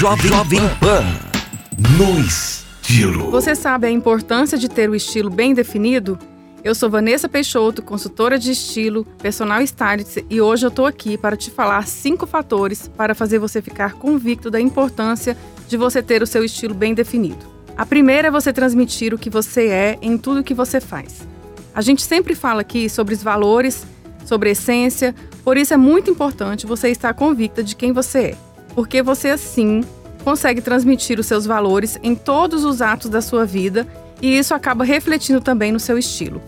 Jovem, Jovem Pan no estilo. Você sabe a importância de ter o estilo bem definido? Eu sou Vanessa Peixoto, consultora de estilo, personal stylist e hoje eu tô aqui para te falar cinco fatores para fazer você ficar convicto da importância de você ter o seu estilo bem definido. A primeira é você transmitir o que você é em tudo que você faz. A gente sempre fala aqui sobre os valores, sobre essência, por isso é muito importante você estar convicta de quem você é, porque você assim consegue transmitir os seus valores em todos os atos da sua vida e isso acaba refletindo também no seu estilo.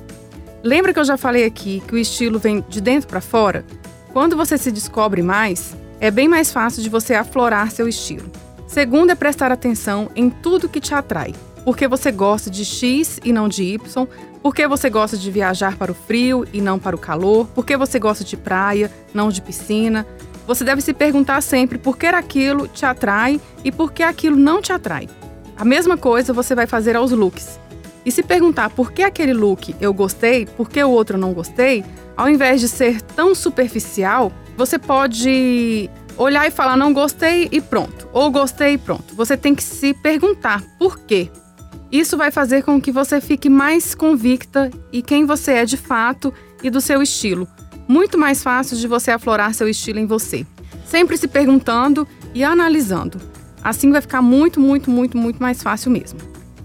Lembra que eu já falei aqui que o estilo vem de dentro para fora? Quando você se descobre mais, é bem mais fácil de você aflorar seu estilo. Segundo é prestar atenção em tudo que te atrai. Porque você gosta de X e não de Y, porque você gosta de viajar para o frio e não para o calor, porque você gosta de praia, não de piscina, você deve se perguntar sempre por que aquilo te atrai e por que aquilo não te atrai. A mesma coisa você vai fazer aos looks. E se perguntar por que aquele look eu gostei, por que o outro eu não gostei, ao invés de ser tão superficial, você pode olhar e falar não gostei e pronto, ou gostei e pronto. Você tem que se perguntar por quê. Isso vai fazer com que você fique mais convicta e quem você é de fato e do seu estilo muito mais fácil de você aflorar seu estilo em você. Sempre se perguntando e analisando. Assim vai ficar muito, muito, muito, muito mais fácil mesmo.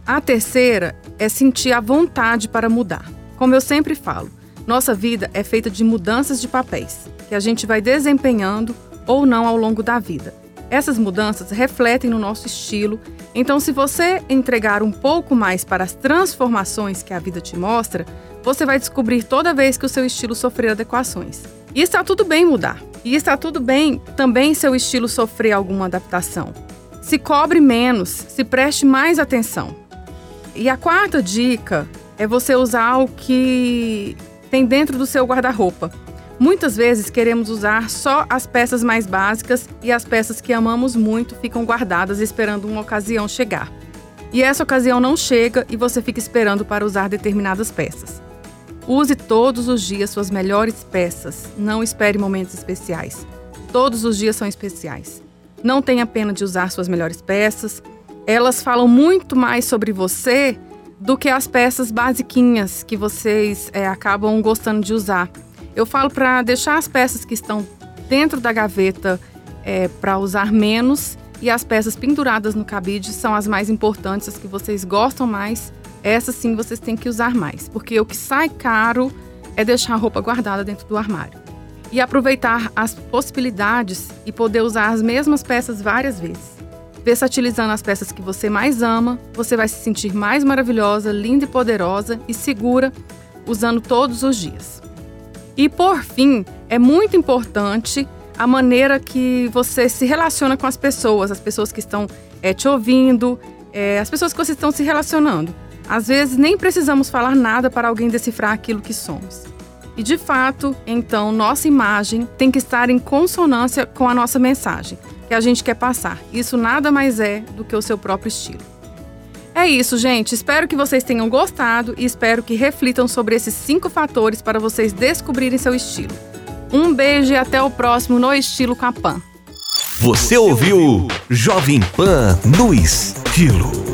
A terceira é sentir a vontade para mudar. Como eu sempre falo, nossa vida é feita de mudanças de papéis, que a gente vai desempenhando ou não ao longo da vida. Essas mudanças refletem no nosso estilo, então, se você entregar um pouco mais para as transformações que a vida te mostra, você vai descobrir toda vez que o seu estilo sofrer adequações. E está tudo bem mudar. E está tudo bem também seu estilo sofrer alguma adaptação. Se cobre menos, se preste mais atenção. E a quarta dica é você usar o que tem dentro do seu guarda-roupa. Muitas vezes queremos usar só as peças mais básicas e as peças que amamos muito ficam guardadas esperando uma ocasião chegar. E essa ocasião não chega e você fica esperando para usar determinadas peças. Use todos os dias suas melhores peças. Não espere momentos especiais. Todos os dias são especiais. Não tenha pena de usar suas melhores peças. Elas falam muito mais sobre você do que as peças basiquinhas que vocês é, acabam gostando de usar. Eu falo para deixar as peças que estão dentro da gaveta é, para usar menos e as peças penduradas no cabide são as mais importantes, as que vocês gostam mais essa sim vocês têm que usar mais, porque o que sai caro é deixar a roupa guardada dentro do armário. E aproveitar as possibilidades e poder usar as mesmas peças várias vezes. Versatilizando as peças que você mais ama, você vai se sentir mais maravilhosa, linda e poderosa e segura usando todos os dias. E por fim, é muito importante a maneira que você se relaciona com as pessoas, as pessoas que estão é, te ouvindo, é, as pessoas que você estão se relacionando. Às vezes nem precisamos falar nada para alguém decifrar aquilo que somos. E de fato, então, nossa imagem tem que estar em consonância com a nossa mensagem que a gente quer passar. Isso nada mais é do que o seu próprio estilo. É isso, gente. Espero que vocês tenham gostado e espero que reflitam sobre esses cinco fatores para vocês descobrirem seu estilo. Um beijo e até o próximo No Estilo com a Pan. Você ouviu Jovem Pan no Estilo.